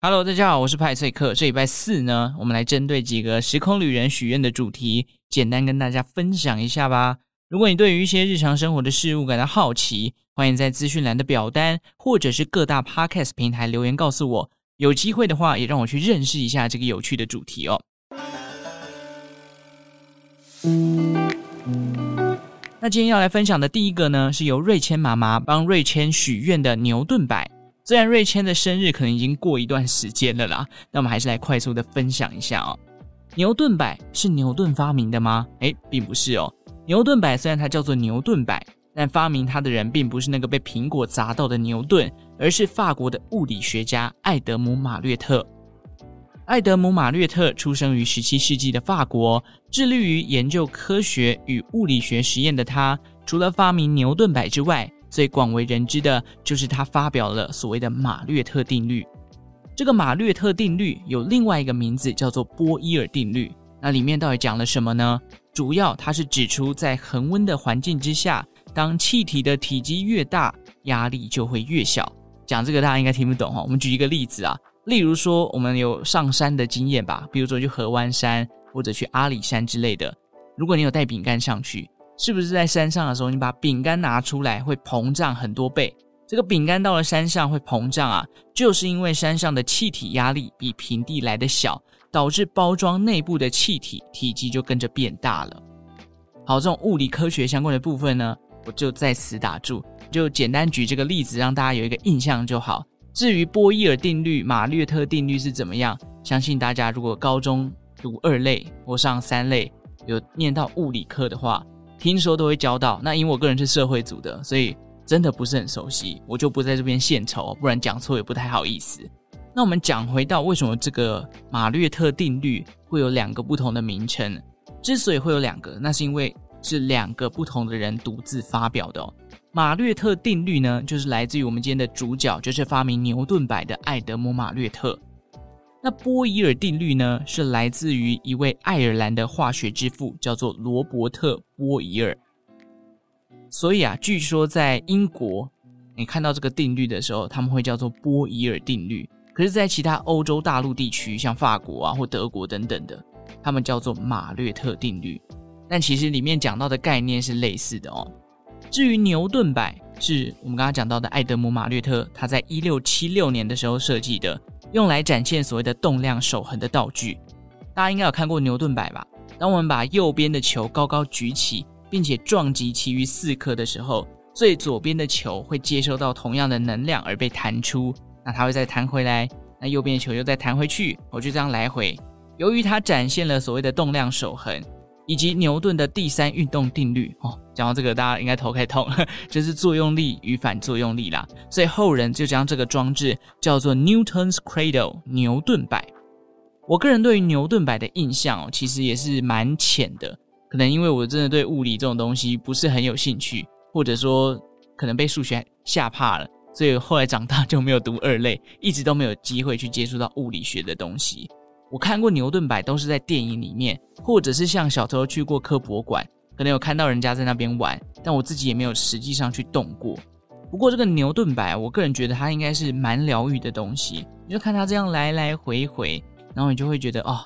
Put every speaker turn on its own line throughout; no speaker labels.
Hello，大家好，我是派翠克。这礼拜四呢，我们来针对几个时空旅人许愿的主题，简单跟大家分享一下吧。如果你对于一些日常生活的事物感到好奇，欢迎在资讯栏的表单或者是各大 Podcast 平台留言告诉我。有机会的话，也让我去认识一下这个有趣的主题哦。那今天要来分享的第一个呢，是由瑞谦妈妈帮瑞谦许愿的牛顿摆。虽然瑞谦的生日可能已经过一段时间了啦，那我们还是来快速的分享一下哦。牛顿摆是牛顿发明的吗？诶，并不是哦。牛顿摆虽然它叫做牛顿摆，但发明它的人并不是那个被苹果砸到的牛顿，而是法国的物理学家艾德姆·马略特。艾德姆·马略特出生于十七世纪的法国，致力于研究科学与物理学实验的他，除了发明牛顿摆之外，最广为人知的就是他发表了所谓的马略特定律。这个马略特定律有另外一个名字，叫做波伊尔定律。那里面到底讲了什么呢？主要它是指出，在恒温的环境之下，当气体的体积越大，压力就会越小。讲这个大家应该听不懂哈。我们举一个例子啊，例如说我们有上山的经验吧，比如说去合欢山或者去阿里山之类的。如果你有带饼干上去。是不是在山上的时候，你把饼干拿出来会膨胀很多倍？这个饼干到了山上会膨胀啊，就是因为山上的气体压力比平地来的小，导致包装内部的气体体积就跟着变大了。好，这种物理科学相关的部分呢，我就在此打住，就简单举这个例子，让大家有一个印象就好。至于波伊尔定律、马略特定律是怎么样，相信大家如果高中读二类或上三类有念到物理课的话。听说都会教到，那因为我个人是社会组的，所以真的不是很熟悉，我就不在这边献丑，不然讲错也不太好意思。那我们讲回到为什么这个马略特定律会有两个不同的名称？之所以会有两个，那是因为是两个不同的人独自发表的哦。马略特定律呢，就是来自于我们今天的主角，就是发明牛顿摆的爱德蒙·马略特。那波伊尔定律呢，是来自于一位爱尔兰的化学之父，叫做罗伯特·波伊尔。所以啊，据说在英国，你看到这个定律的时候，他们会叫做波伊尔定律；可是，在其他欧洲大陆地区，像法国啊或德国等等的，他们叫做马略特定律。但其实里面讲到的概念是类似的哦。至于牛顿摆，是我们刚刚讲到的爱德蒙·马略特，他在一六七六年的时候设计的。用来展现所谓的动量守恒的道具，大家应该有看过牛顿摆吧？当我们把右边的球高高举起，并且撞击其余四颗的时候，最左边的球会接收到同样的能量而被弹出，那它会再弹回来，那右边的球又再弹回去，我就这样来回。由于它展现了所谓的动量守恒。以及牛顿的第三运动定律哦，讲到这个，大家应该头开痛，就是作用力与反作用力啦。所以后人就将这个装置叫做 Newton's Cradle 牛顿摆。我个人对于牛顿摆的印象哦，其实也是蛮浅的，可能因为我真的对物理这种东西不是很有兴趣，或者说可能被数学吓怕了，所以后来长大就没有读二类，一直都没有机会去接触到物理学的东西。我看过牛顿摆都是在电影里面，或者是像小时候去过科博馆，可能有看到人家在那边玩，但我自己也没有实际上去动过。不过这个牛顿摆，我个人觉得它应该是蛮疗愈的东西。你就看它这样来来回回，然后你就会觉得哦，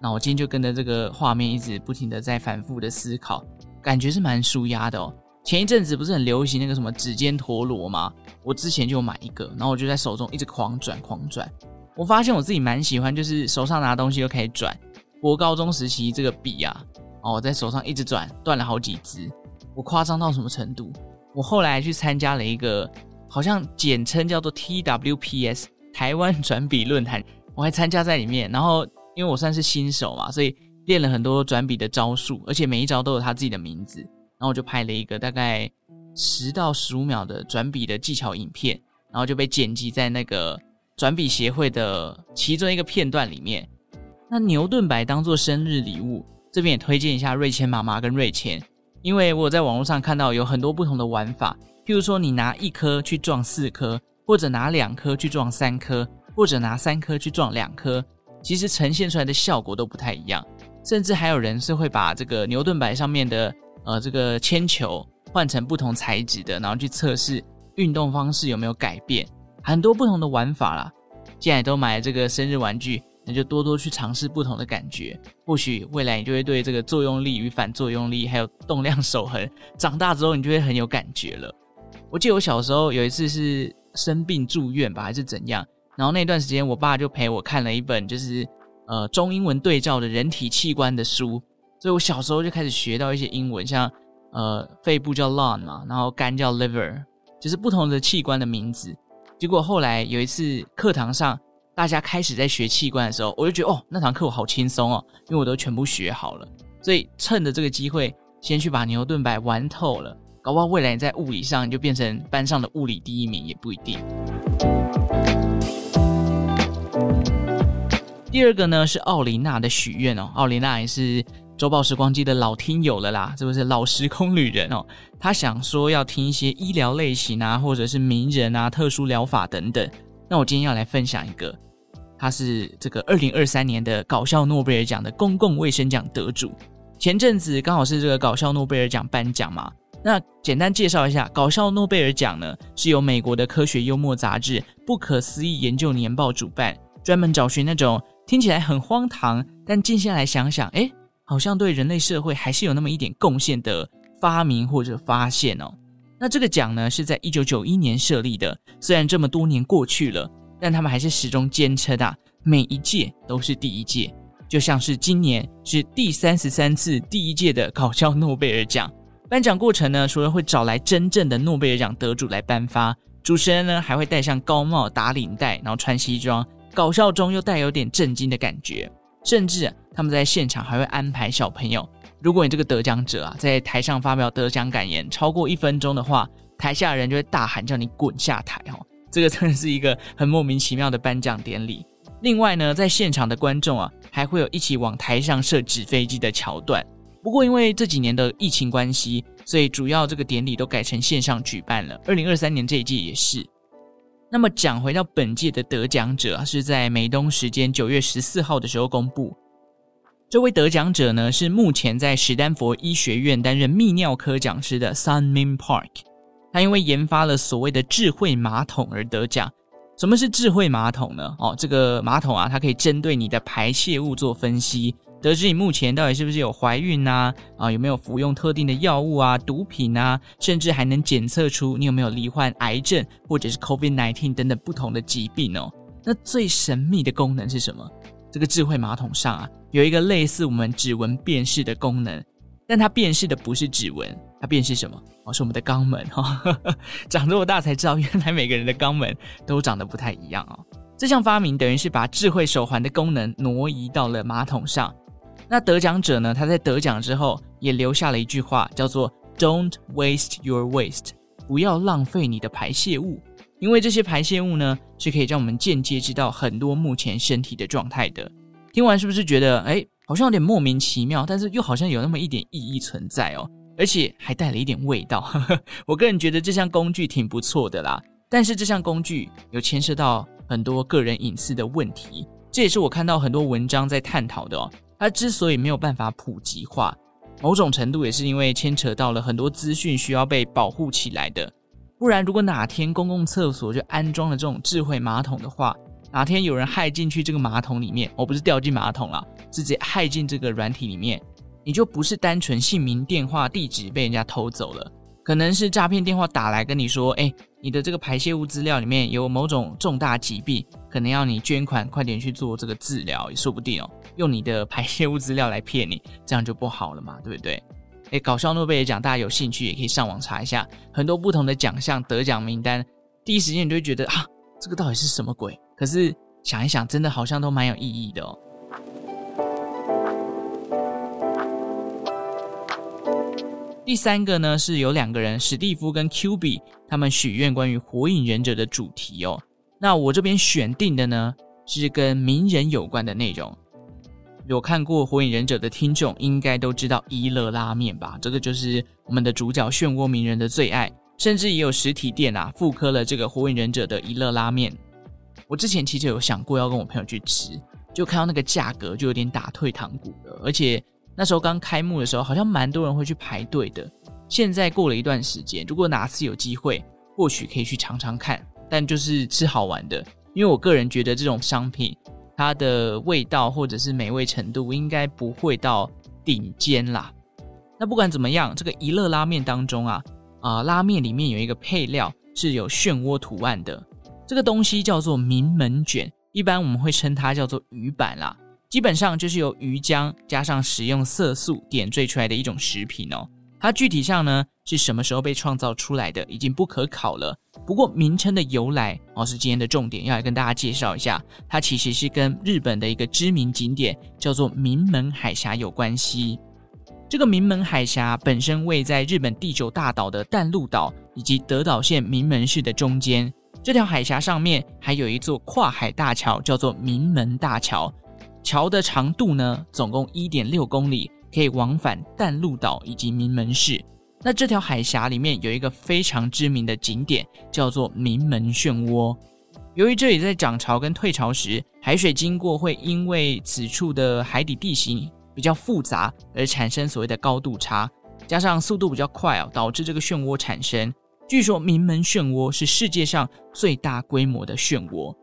那我今天就跟着这个画面一直不停的在反复的思考，感觉是蛮舒压的哦。前一阵子不是很流行那个什么指尖陀螺吗？我之前就买一个，然后我就在手中一直狂转狂转。我发现我自己蛮喜欢，就是手上拿东西就可以转。国高中时期这个笔啊，哦，我在手上一直转，断了好几支。我夸张到什么程度？我后来去参加了一个，好像简称叫做 TWPS 台湾 转笔论坛，我还参加在里面。然后因为我算是新手嘛，所以练了很多转笔的招数，而且每一招都有他自己的名字。然后我就拍了一个大概十到十五秒的转笔的技巧影片，然后就被剪辑在那个。转笔协会的其中一个片段里面，那牛顿摆当做生日礼物，这边也推荐一下瑞谦妈妈跟瑞谦，因为我在网络上看到有很多不同的玩法，譬如说你拿一颗去撞四颗，或者拿两颗去撞三颗，或者拿三颗去撞两颗，其实呈现出来的效果都不太一样，甚至还有人是会把这个牛顿摆上面的呃这个铅球换成不同材质的，然后去测试运动方式有没有改变。很多不同的玩法啦，既然都买这个生日玩具，就多多去尝试不同的感觉。或许未来你就会对这个作用力与反作用力，还有动量守恒，长大之后你就会很有感觉了。我记得我小时候有一次是生病住院吧，还是怎样，然后那段时间我爸就陪我看了一本就是呃中英文对照的人体器官的书，所以我小时候就开始学到一些英文，像呃肺部叫 lung 嘛，然后肝叫 liver，就是不同的器官的名字。结果后来有一次课堂上，大家开始在学器官的时候，我就觉得哦，那堂课我好轻松哦，因为我都全部学好了。所以趁着这个机会，先去把牛顿摆玩透了，搞不好未来你在物理上就变成班上的物理第一名也不一定。第二个呢是奥琳娜的许愿哦，奥琳娜也是。周报时光机的老听友了啦，是不是老时空旅人哦？他想说要听一些医疗类型啊，或者是名人啊、特殊疗法等等。那我今天要来分享一个，他是这个二零二三年的搞笑诺贝尔奖的公共卫生奖得主。前阵子刚好是这个搞笑诺贝尔奖颁奖嘛，那简单介绍一下，搞笑诺贝尔奖呢是由美国的科学幽默杂志《不可思议研究年报》主办，专门找寻那种听起来很荒唐，但静下来想想，诶好像对人类社会还是有那么一点贡献的发明或者发现哦。那这个奖呢是在一九九一年设立的，虽然这么多年过去了，但他们还是始终坚称啊，每一届都是第一届。就像是今年是第三十三次第一届的搞笑诺贝尔奖，颁奖过程呢，除了会找来真正的诺贝尔奖得主来颁发，主持人呢还会戴上高帽、打领带，然后穿西装，搞笑中又带有点震惊的感觉。甚至他们在现场还会安排小朋友，如果你这个得奖者啊在台上发表得奖感言超过一分钟的话，台下的人就会大喊叫你滚下台哦。这个真的是一个很莫名其妙的颁奖典礼。另外呢，在现场的观众啊，还会有一起往台上射纸飞机的桥段。不过因为这几年的疫情关系，所以主要这个典礼都改成线上举办了。二零二三年这一届也是。那么讲回到本届的得奖者，是在美东时间九月十四号的时候公布。这位得奖者呢，是目前在史丹佛医学院担任泌尿科讲师的 Sun-Min Park。他因为研发了所谓的智慧马桶而得奖。什么是智慧马桶呢？哦，这个马桶啊，它可以针对你的排泄物做分析。得知你目前到底是不是有怀孕呐？啊，有没有服用特定的药物啊、毒品啊，甚至还能检测出你有没有罹患癌症或者是 COVID-19 等等不同的疾病哦。那最神秘的功能是什么？这个智慧马桶上啊，有一个类似我们指纹辨识的功能，但它辨识的不是指纹，它辨识什么？哦，是我们的肛门哈。长这么大才知道，原来每个人的肛门都长得不太一样哦。这项发明等于是把智慧手环的功能挪移到了马桶上。那得奖者呢？他在得奖之后也留下了一句话，叫做 “Don't waste your waste”，不要浪费你的排泄物，因为这些排泄物呢是可以让我们间接知道很多目前身体的状态的。听完是不是觉得哎，好像有点莫名其妙，但是又好像有那么一点意义存在哦，而且还带了一点味道。我个人觉得这项工具挺不错的啦，但是这项工具有牵涉到很多个人隐私的问题，这也是我看到很多文章在探讨的哦。它之所以没有办法普及化，某种程度也是因为牵扯到了很多资讯需要被保护起来的。不然，如果哪天公共厕所就安装了这种智慧马桶的话，哪天有人害进去这个马桶里面，我不是掉进马桶了，直接害进这个软体里面，你就不是单纯姓名、电话、地址被人家偷走了。可能是诈骗电话打来跟你说，哎，你的这个排泄物资料里面有某种重大疾病，可能要你捐款，快点去做这个治疗，也说不定哦。用你的 排泄物资料来骗你，这样就不好了嘛，对不对？哎，搞笑诺贝尔奖，大家有兴趣也可以上网查一下，很多不同的奖项得奖名单，第一时间你就会觉得啊，这个到底是什么鬼？可是想一想，真的好像都蛮有意义的哦。第三个呢，是有两个人，史蒂夫跟 Q 比，他们许愿关于火影忍者的主题哦。那我这边选定的呢，是跟名人有关的内容。有看过火影忍者的听众，应该都知道一乐拉面吧？这个就是我们的主角漩涡鸣人的最爱，甚至也有实体店啊，复刻了这个火影忍者的一乐拉面。我之前其实有想过要跟我朋友去吃，就看到那个价格就有点打退堂鼓了，而且。那时候刚开幕的时候，好像蛮多人会去排队的。现在过了一段时间，如果哪次有机会，或许可以去尝尝看。但就是吃好玩的，因为我个人觉得这种商品它的味道或者是美味程度应该不会到顶尖啦。那不管怎么样，这个一乐拉面当中啊啊、拉面里面有一个配料是有漩涡图案的，这个东西叫做名门卷，一般我们会称它叫做鱼板啦。基本上就是由鱼浆加上食用色素点缀出来的一种食品哦。它具体上呢是什么时候被创造出来的，已经不可考了。不过名称的由来哦是今天的重点，要来跟大家介绍一下。它其实是跟日本的一个知名景点叫做名门海峡有关系。这个名门海峡本身位在日本第九大岛的淡路岛以及德岛县名门市的中间。这条海峡上面还有一座跨海大桥，叫做名门大桥。桥的长度呢，总共一点六公里，可以往返淡路岛以及名门市。那这条海峡里面有一个非常知名的景点，叫做名门漩涡。由于这里在涨潮跟退潮时，海水经过会因为此处的海底地形比较复杂而产生所谓的高度差，加上速度比较快哦，导致这个漩涡产生。据说名门漩涡是世界上最大规模的漩涡。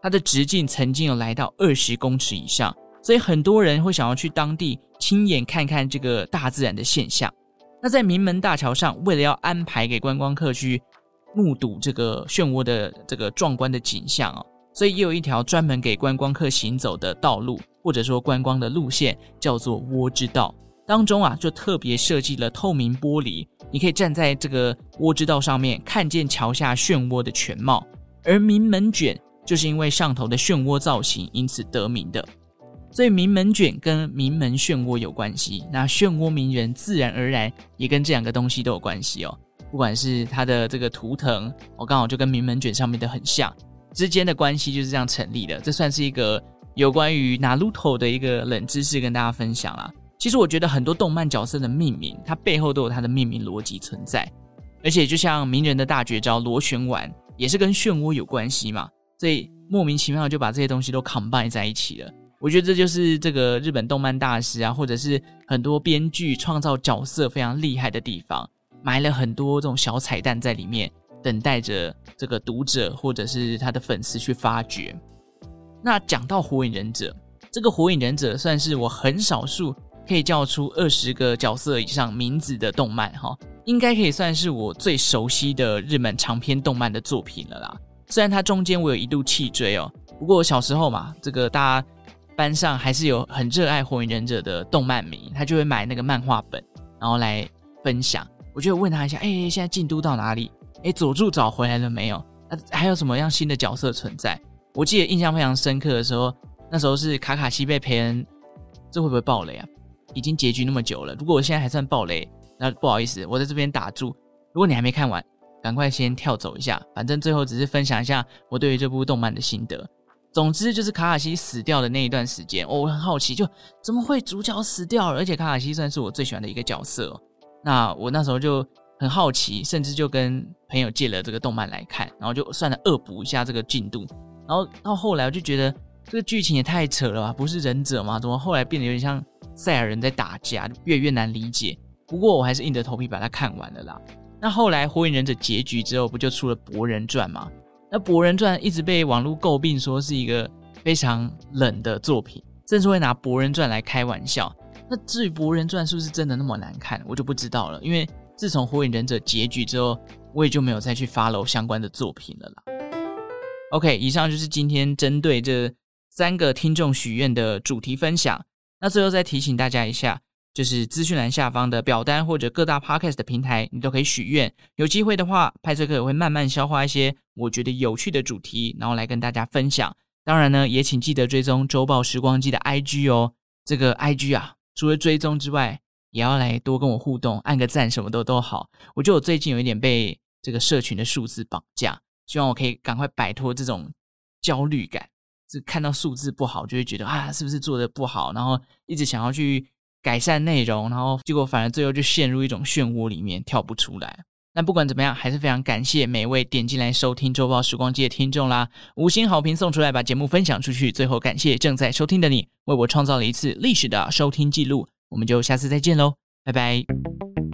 它的直径曾经有来到二十公尺以上，所以很多人会想要去当地亲眼看看这个大自然的现象。那在名门大桥上，为了要安排给观光客去目睹这个漩涡的这个壮观的景象哦，所以也有一条专门给观光客行走的道路，或者说观光的路线，叫做涡之道。当中啊，就特别设计了透明玻璃，你可以站在这个涡之道上面，看见桥下漩涡的全貌。而名门卷。就是因为上头的漩涡造型，因此得名的。所以名门卷跟名门漩涡有关系。那漩涡鸣人自然而然也跟这两个东西都有关系哦。不管是它的这个图腾，我刚好就跟名门卷上面的很像，之间的关系就是这样成立的。这算是一个有关于 Naruto 的一个冷知识跟大家分享啦。其实我觉得很多动漫角色的命名，它背后都有它的命名逻辑存在。而且就像鸣人的大绝招螺旋丸，也是跟漩涡有关系嘛。所以莫名其妙就把这些东西都 combine 在一起了。我觉得这就是这个日本动漫大师啊，或者是很多编剧创造角色非常厉害的地方，埋了很多这种小彩蛋在里面，等待着这个读者或者是他的粉丝去发掘。那讲到火影忍者，这个火影忍者算是我很少数可以叫出二十个角色以上名字的动漫哈，应该可以算是我最熟悉的日本长篇动漫的作品了啦。虽然它中间我有一度弃追哦，不过我小时候嘛，这个大家班上还是有很热爱火影忍者的动漫迷，他就会买那个漫画本，然后来分享。我就问他一下，哎，现在进度到哪里？哎，佐助找回来了没有？啊，还有什么样新的角色存在？我记得印象非常深刻的时候，那时候是卡卡西被培恩，这会不会爆雷啊？已经结局那么久了，如果我现在还算爆雷，那不好意思，我在这边打住。如果你还没看完。赶快先跳走一下，反正最后只是分享一下我对于这部动漫的心得。总之就是卡卡西死掉的那一段时间，我很好奇，就怎么会主角死掉了？而且卡卡西算是我最喜欢的一个角色。那我那时候就很好奇，甚至就跟朋友借了这个动漫来看，然后就算了恶补一下这个进度。然后到后来我就觉得这个剧情也太扯了吧，不是忍者吗？怎么后来变得有点像赛亚人在打架，越越难理解。不过我还是硬着头皮把它看完了啦。那后来《火影忍者》结局之后，不就出了《博人传》吗？那《博人传》一直被网络诟病说是一个非常冷的作品，甚至会拿《博人传》来开玩笑。那至于《博人传》是不是真的那么难看，我就不知道了。因为自从《火影忍者》结局之后，我也就没有再去 follow 相关的作品了啦。OK，以上就是今天针对这三个听众许愿的主题分享。那最后再提醒大家一下。就是资讯栏下方的表单或者各大 podcast 的平台，你都可以许愿。有机会的话，派翠克也会慢慢消化一些我觉得有趣的主题，然后来跟大家分享。当然呢，也请记得追踪周报时光机的 IG 哦。这个 IG 啊，除了追踪之外，也要来多跟我互动，按个赞什么的都好。我觉得我最近有一点被这个社群的数字绑架，希望我可以赶快摆脱这种焦虑感。这看到数字不好，就会觉得啊，是不是做的不好？然后一直想要去。改善内容，然后结果反而最后就陷入一种漩涡里面，跳不出来。那不管怎么样，还是非常感谢每位点进来收听周报时光机的听众啦，五星好评送出来，把节目分享出去。最后感谢正在收听的你，为我创造了一次历史的收听记录。我们就下次再见喽，拜拜。